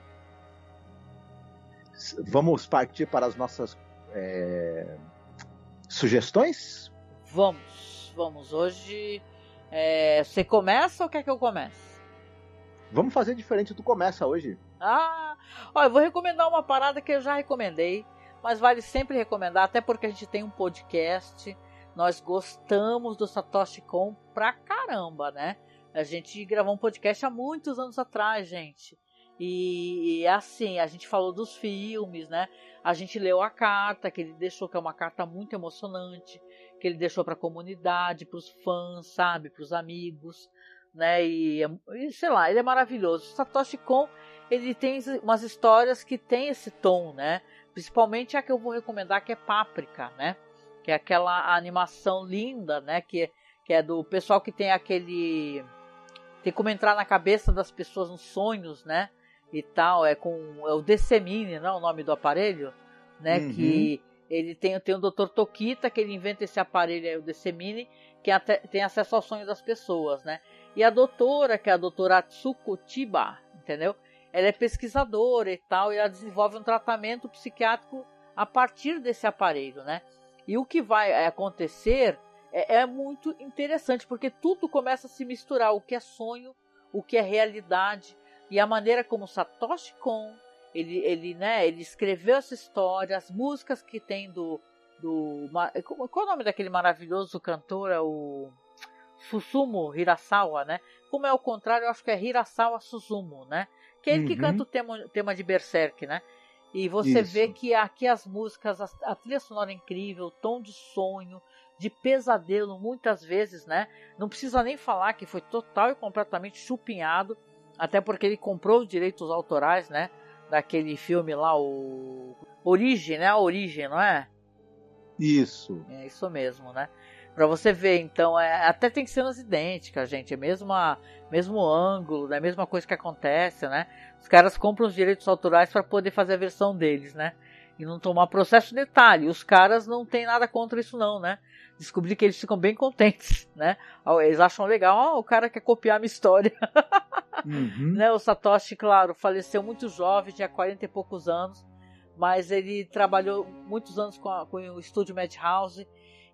vamos partir para as nossas é... sugestões? Vamos, vamos. Hoje é... você começa ou quer que eu comece? Vamos fazer diferente do começa hoje. Ah, olha, eu vou recomendar uma parada que eu já recomendei, mas vale sempre recomendar, até porque a gente tem um podcast. Nós gostamos do Satoshi Kon pra caramba, né? A gente gravou um podcast há muitos anos atrás, gente. E, e assim, a gente falou dos filmes, né? A gente leu a carta que ele deixou, que é uma carta muito emocionante, que ele deixou para a comunidade, para os fãs, sabe, para os amigos, né? E, e, sei lá, ele é maravilhoso. O Satoshi Kon, ele tem umas histórias que tem esse tom, né? Principalmente a que eu vou recomendar, que é Páprica, né? Que é aquela animação linda, né? Que, que é do pessoal que tem aquele tem como entrar na cabeça das pessoas nos sonhos, né? E tal, é com é o Decemine, não é o nome do aparelho, né? Uhum. Que ele tem, tem o Dr. Tokita, que ele inventa esse aparelho aí, o Decemine, que até, tem acesso ao sonho das pessoas, né? E a doutora, que é a doutora Atsuko Chiba, entendeu? Ela é pesquisadora e tal, e ela desenvolve um tratamento psiquiátrico a partir desse aparelho, né? E o que vai acontecer é, é muito interessante, porque tudo começa a se misturar, o que é sonho, o que é realidade, e a maneira como Satoshi Kon ele, ele, né, ele escreveu essa história, as músicas que tem do. do qual é o nome daquele maravilhoso cantor? É o Susumu Hirasawa, né? Como é o contrário, eu acho que é Hirasawa Suzumu, né? Que é ele uhum. que canta o tema, tema de Berserk, né? E você Isso. vê que aqui as músicas, a, a trilha sonora é incrível, o tom de sonho, de pesadelo muitas vezes, né? Não precisa nem falar que foi total e completamente chupinhado, até porque ele comprou os direitos autorais, né? Daquele filme lá, o Origem, né? A Origem, não é? Isso. É isso mesmo, né? Pra você ver, então, é, até tem cenas idênticas, gente. É mesmo, a, mesmo ângulo, é a mesma coisa que acontece, né? Os caras compram os direitos autorais para poder fazer a versão deles, né? E não tomar processo detalhe. Os caras não tem nada contra isso, não, né? descobri que eles ficam bem contentes, né? Eles acham legal, oh, o cara quer copiar a minha história. Uhum. né? O Satoshi, claro, faleceu muito jovem, tinha 40 e poucos anos, mas ele trabalhou muitos anos com, a, com o estúdio Madhouse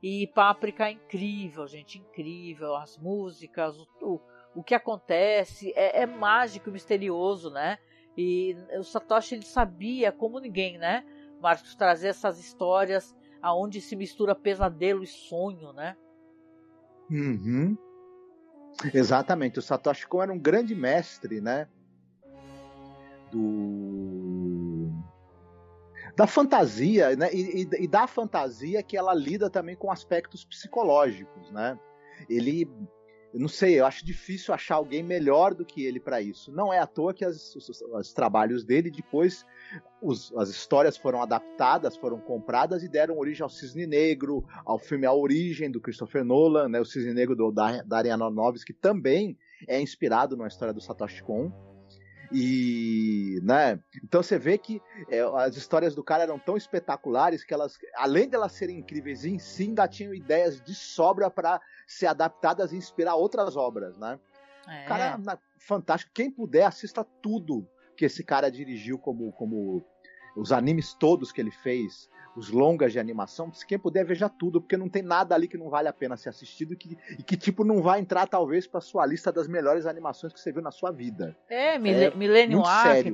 e Páprica é incrível, gente, incrível. As músicas, o, o, o que acontece é, é mágico e misterioso, né? E o Satoshi ele sabia, como ninguém, né? Marcos, trazer essas histórias aonde se mistura pesadelo e sonho, né? Uhum. Exatamente. O Satoshi Kon era um grande mestre, né? Do da fantasia, né? E, e, e, da fantasia que ela lida também com aspectos psicológicos, né? Ele eu não sei, eu acho difícil achar alguém melhor do que ele para isso. Não é à toa que as, os, os, trabalhos dele depois os, as histórias foram adaptadas, foram compradas e deram origem ao Cisne Negro, ao filme A Origem do Christopher Nolan, né, o Cisne Negro do Darren Aronofsky, que também é inspirado na história do Satoshi Kon. E, né? Então você vê que é, as histórias do cara eram tão espetaculares que elas, além de elas serem incríveis em si, ainda tinham ideias de sobra para ser adaptadas e inspirar outras obras, né? É. Cara, fantástico. Quem puder, assista tudo que esse cara dirigiu como, como os animes todos que ele fez, os longas de animação, se quem puder veja tudo, porque não tem nada ali que não vale a pena ser assistido e que, e que tipo não vai entrar talvez para sua lista das melhores animações que você viu na sua vida. É, é Millennium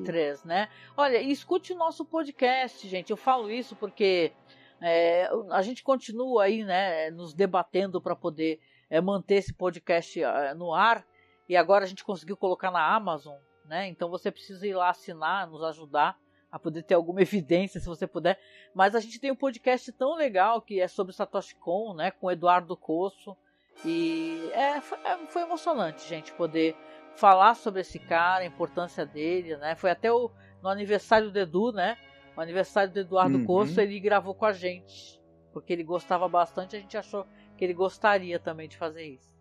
3, né? Olha, escute o nosso podcast, gente. Eu falo isso porque é, a gente continua aí, né, nos debatendo para poder é, manter esse podcast é, no ar. E agora a gente conseguiu colocar na Amazon né? Então você precisa ir lá assinar, nos ajudar a poder ter alguma evidência, se você puder. Mas a gente tem um podcast tão legal que é sobre Satoshi Kon, né? Com Eduardo Coço. E é, foi, é, foi, emocionante, gente, poder falar sobre esse cara, a importância dele, né? Foi até o, no aniversário do Edu, né? O aniversário do Eduardo uhum. Coço, ele gravou com a gente. Porque ele gostava bastante, a gente achou que ele gostaria também de fazer isso.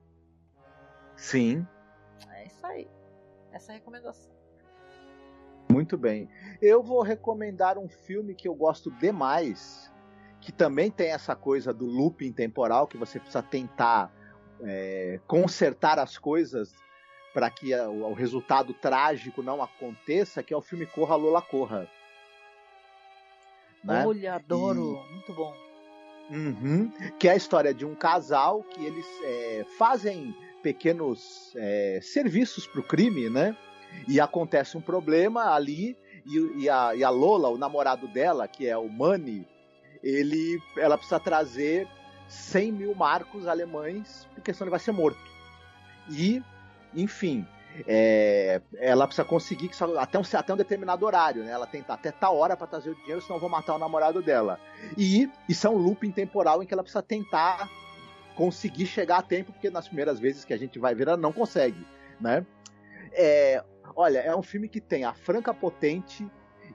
Sim. É isso aí essa recomendação. Muito bem. Eu vou recomendar um filme que eu gosto demais, que também tem essa coisa do looping temporal, que você precisa tentar é, consertar as coisas para que o, resultado trágico não aconteça, que é o filme Corra Lola Corra. Né? Olha, adoro, e... muito bom. Uhum, que é a história de um casal que eles é, fazem pequenos é, serviços para o crime, né? E acontece um problema ali e, e, a, e, a, Lola, o namorado dela, que é o Manny, ele, ela precisa trazer 100 mil marcos alemães, porque senão ele vai ser morto. E, enfim, é, ela precisa conseguir que até um, até um determinado horário, né? Ela tem até tal hora para trazer o dinheiro, senão vou matar o namorado dela. E isso é um looping temporal em que ela precisa tentar conseguir chegar a tempo, porque nas primeiras vezes que a gente vai ver, ela não consegue, né? É, olha, é um filme que tem a Franca Potente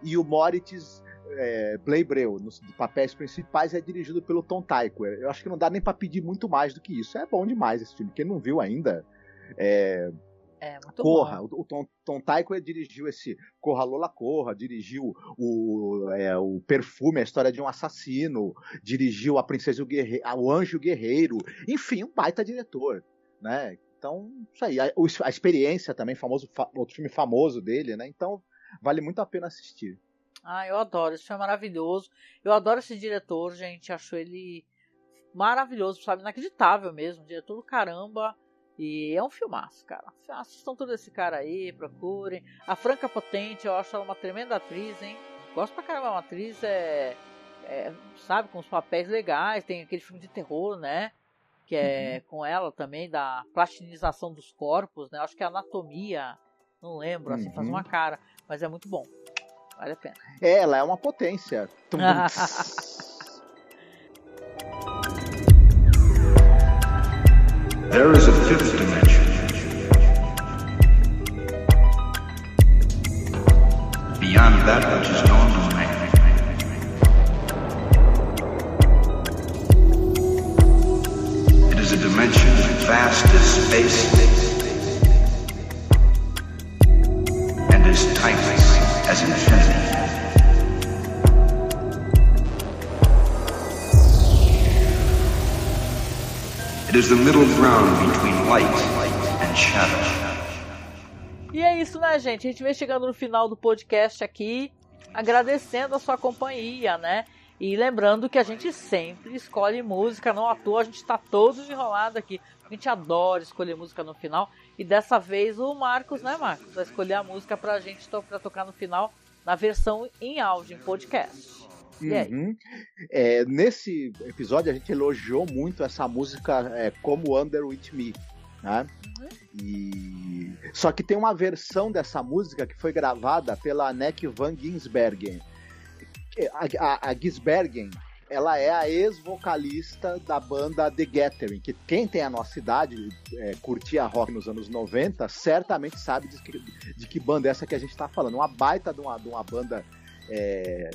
e o Moritz é, nos papéis principais é dirigido pelo Tom Tykwer. Eu acho que não dá nem para pedir muito mais do que isso. É bom demais esse filme. Quem não viu ainda, é, é, Corra, bom. o Tom, Tom dirigiu esse Corra Lola Corra, dirigiu o, é, o Perfume, a história de um assassino, dirigiu a Princesa o, Guerreiro, o Anjo Guerreiro, enfim, um baita diretor, né? Então, isso aí, a, a experiência também, famoso, outro filme famoso dele, né? Então, vale muito a pena assistir. Ah, eu adoro, esse filme é maravilhoso. Eu adoro esse diretor, gente, acho ele maravilhoso, sabe? Inacreditável mesmo, diretor do caramba. E é um filmaço, cara. Assistam todo esse cara aí, procurem. A Franca Potente, eu acho ela uma tremenda atriz, hein? Gosto pra caramba, uma atriz é, é, sabe, com os papéis legais. Tem aquele filme de terror, né? Que é uhum. com ela também, da plastinização dos corpos, né? Acho que é anatomia, não lembro, assim, uhum. faz uma cara. Mas é muito bom. Vale a pena. É, ela é uma potência. There is a fifth dimension. Beyond that which is known vast as space and as timeless as infinity. It is the middle ground between light and shadow. E é isso, né, gente? A gente vem chegando no final do podcast aqui, agradecendo a sua companhia, né? E lembrando que a gente sempre escolhe música, não à toa, a gente está todos enrolados aqui. A gente adora escolher música no final. E dessa vez o Marcos, né, Marcos, vai escolher a música pra gente pra tocar no final, na versão em áudio, em podcast. Uhum. É, nesse episódio a gente elogiou muito essa música é, como Under With Me. Né? Uhum. E... Só que tem uma versão dessa música que foi gravada pela Anneke van Ginsbergen. A, a, a Ginsbergen ela é a ex-vocalista da banda The Gathering, que quem tem a nossa idade, é, curtia rock nos anos 90, certamente sabe de que, de que banda é essa que a gente está falando. Uma baita de uma, de uma banda é,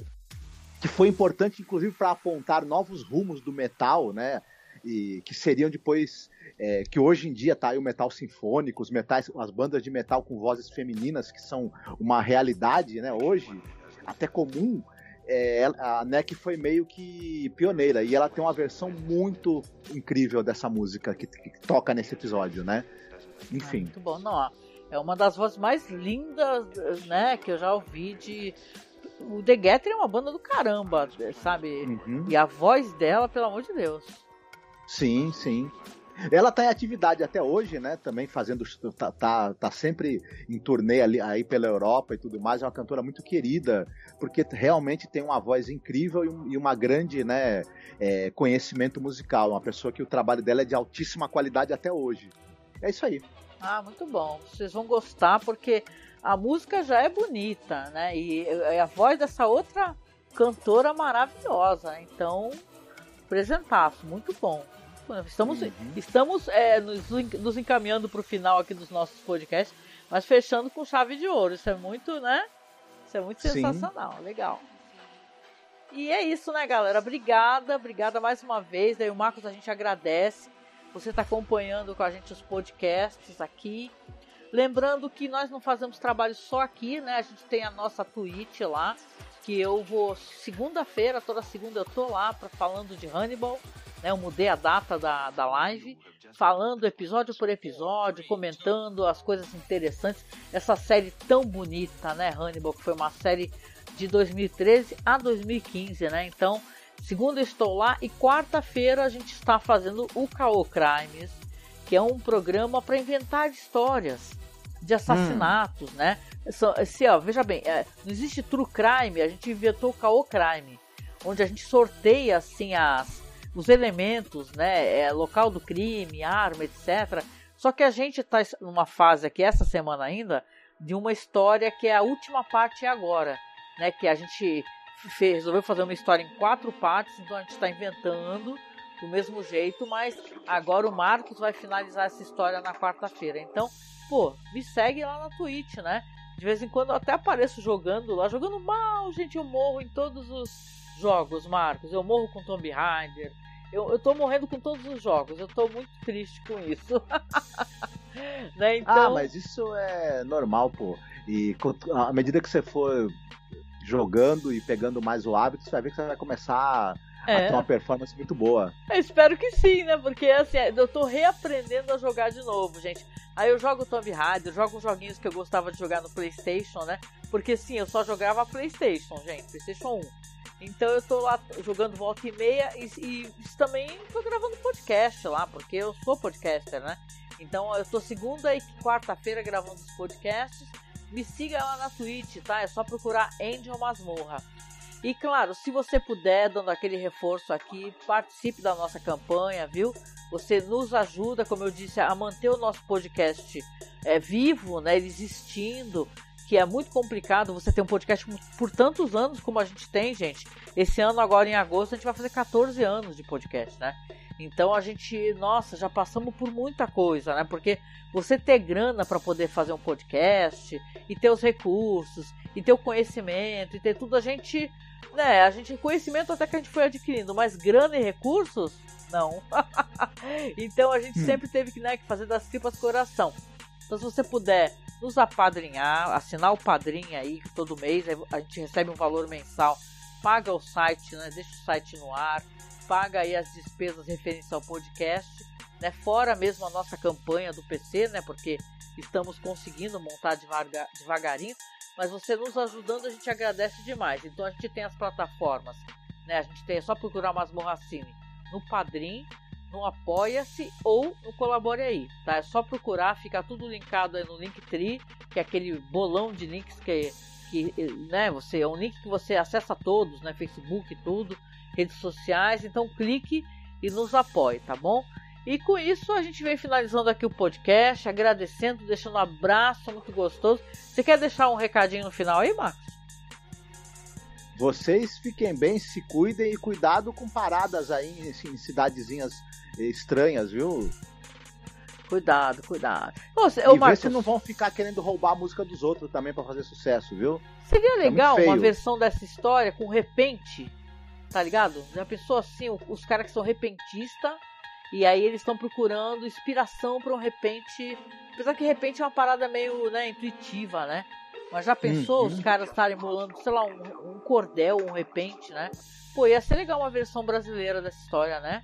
que foi importante, inclusive, para apontar novos rumos do metal, né? E que seriam depois é, que hoje em dia tá aí o metal sinfônico, os metais, as bandas de metal com vozes femininas que são uma realidade, né? Hoje até comum. É, a NEC foi meio que pioneira e ela tem uma versão muito incrível dessa música que, que toca nesse episódio, né? Enfim. muito bom, não. É uma das vozes mais lindas, né, que eu já ouvi de o The Getter é uma banda do caramba, sabe? Uhum. E a voz dela, pelo amor de Deus. Sim, sim. Ela tá em atividade até hoje, né? Também fazendo. Tá, tá, tá sempre em turnê ali, aí pela Europa e tudo mais. É uma cantora muito querida, porque realmente tem uma voz incrível e, um, e uma grande, né? É, conhecimento musical. Uma pessoa que o trabalho dela é de altíssima qualidade até hoje. É isso aí. Ah, muito bom. Vocês vão gostar porque a música já é bonita, né? E a voz dessa outra cantora maravilhosa. Então, apresentaço, muito bom. Estamos, uhum. estamos é, nos, nos encaminhando para o final aqui dos nossos podcasts, mas fechando com chave de ouro. Isso é muito, né? Isso é muito Sim. sensacional, legal. E é isso, né, galera? Obrigada, obrigada mais uma vez. Daí o Marcos a gente agradece. Você está acompanhando com a gente os podcasts aqui. Lembrando que nós não fazemos trabalho só aqui, né? A gente tem a nossa Twitch lá, que eu vou segunda-feira, toda segunda eu tô lá para falando de Hannibal, né? Eu mudei a data da, da live, falando episódio por episódio, comentando as coisas interessantes. Essa série tão bonita, né, Hannibal, que foi uma série de 2013 a 2015, né? Então, segunda estou lá e quarta-feira a gente está fazendo o Caô Crimes que é um programa para inventar histórias de assassinatos, hum. né? Se, ó, veja bem, é, não existe true crime, a gente inventou o caô crime, onde a gente sorteia assim as, os elementos, né? É, local do crime, arma, etc., Só que a gente está numa fase aqui, essa semana ainda, de uma história que é a última parte agora, né? Que a gente fez, resolveu fazer uma história em quatro partes, então a gente está inventando do mesmo jeito, mas agora o Marcos vai finalizar essa história na quarta-feira. Então, pô, me segue lá na Twitch, né? De vez em quando eu até apareço jogando lá, jogando mal, gente. Eu morro em todos os jogos, Marcos. Eu morro com Tomb Raider. Eu, eu tô morrendo com todos os jogos. Eu tô muito triste com isso. né? Ah, então... Ah, mas isso é normal, pô. E à medida que você for jogando e pegando mais o hábito, você vai ver que você vai começar é. a ter uma performance muito boa. Eu espero que sim, né? Porque assim, eu tô reaprendendo a jogar de novo, gente. Aí eu jogo Tomb Raider, jogo os joguinhos que eu gostava de jogar no PlayStation, né? Porque sim, eu só jogava PlayStation, gente, PlayStation 1. Então eu tô lá jogando volta e meia e, e também tô gravando podcast lá, porque eu sou podcaster, né? Então eu tô segunda e quarta-feira gravando os podcasts. Me siga lá na Twitch, tá? É só procurar Angel Masmorra. E claro, se você puder, dando aquele reforço aqui, participe da nossa campanha, viu? Você nos ajuda, como eu disse, a manter o nosso podcast é, vivo, né, existindo, que é muito complicado você ter um podcast por tantos anos como a gente tem, gente. Esse ano, agora em agosto, a gente vai fazer 14 anos de podcast, né? Então a gente, nossa, já passamos por muita coisa, né? Porque você ter grana para poder fazer um podcast e ter os recursos e ter o conhecimento e ter tudo, a gente, né? A gente conhecimento até que a gente foi adquirindo, mas grana e recursos não. então a gente hum. sempre teve que, né, que fazer das tripas coração. Então se você puder nos apadrinhar, assinar o padrinho aí todo mês, a gente recebe um valor mensal, paga o site, né, deixa o site no ar paga aí as despesas referentes ao podcast, né? Fora mesmo a nossa campanha do PC, né? Porque estamos conseguindo montar devagar, devagarinho, mas você nos ajudando a gente agradece demais. Então a gente tem as plataformas, né? A gente tem é só procurar Masmorra Cine no Padrim, no Apoia-se ou no Colabore aí, tá? É só procurar, fica tudo linkado aí no Linktree, que é aquele bolão de links que que, né, você é um link que você acessa todos, né, Facebook e tudo redes sociais. Então clique e nos apoie, tá bom? E com isso a gente vem finalizando aqui o podcast, agradecendo, deixando um abraço muito gostoso. Você quer deixar um recadinho no final aí, Marcos? Vocês fiquem bem, se cuidem e cuidado com paradas aí em, em cidadezinhas estranhas, viu? Cuidado, cuidado. Você, e Marcos... se não vão ficar querendo roubar a música dos outros também para fazer sucesso, viu? Seria é legal é uma versão dessa história com repente Tá ligado? Já pensou assim, os caras que são repentistas e aí eles estão procurando inspiração para um repente. Apesar que repente é uma parada meio né, intuitiva, né? Mas já pensou hum, os caras estarem bolando, sei lá, um, um, cordel, um repente, né? Pô, ia ser legal uma versão brasileira dessa história, né?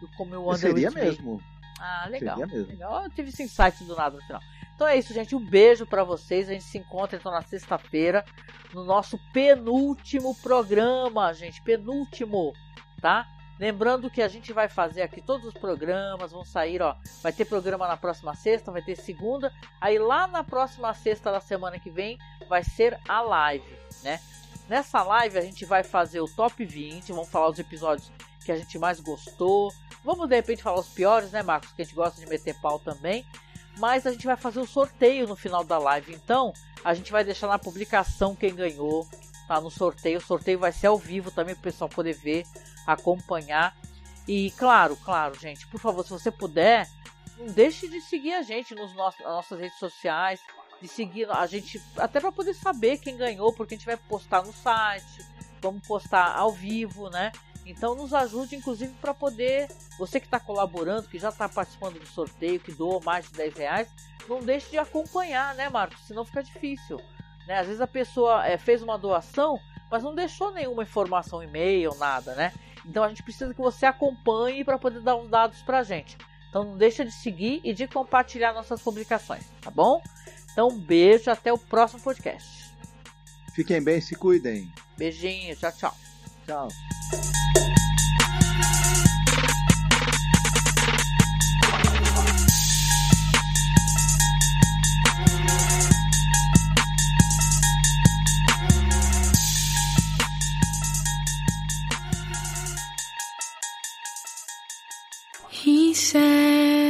Do como o Seria mesmo. Ah, legal. Seria mesmo. Legal. Eu tive esse insight do nada no final. Então é isso, gente. Um beijo para vocês. A gente se encontra então na sexta-feira no nosso penúltimo programa, gente. Penúltimo, tá? Lembrando que a gente vai fazer aqui todos os programas, vão sair, ó. Vai ter programa na próxima sexta, vai ter segunda. Aí lá na próxima sexta da semana que vem vai ser a live, né? Nessa live a gente vai fazer o top 20, vamos falar os episódios que a gente mais gostou. Vamos de repente falar os piores, né, Marcos? Que a gente gosta de meter pau também mas a gente vai fazer o sorteio no final da live. Então, a gente vai deixar na publicação quem ganhou, tá? No sorteio. O sorteio vai ser ao vivo também para o pessoal poder ver, acompanhar. E claro, claro, gente, por favor, se você puder, não deixe de seguir a gente nos nas nossas redes sociais, de seguir a gente até para poder saber quem ganhou, porque a gente vai postar no site, vamos postar ao vivo, né? Então nos ajude, inclusive, para poder, você que está colaborando, que já está participando do sorteio, que doou mais de 10 reais, não deixe de acompanhar, né, Marcos? Senão fica difícil. Né? Às vezes a pessoa é, fez uma doação, mas não deixou nenhuma informação, e-mail, nada, né? Então a gente precisa que você acompanhe para poder dar os dados para a gente. Então não deixa de seguir e de compartilhar nossas publicações, tá bom? Então um beijo, até o próximo podcast. Fiquem bem, se cuidem. Beijinho, tchau, tchau. Tchau. Said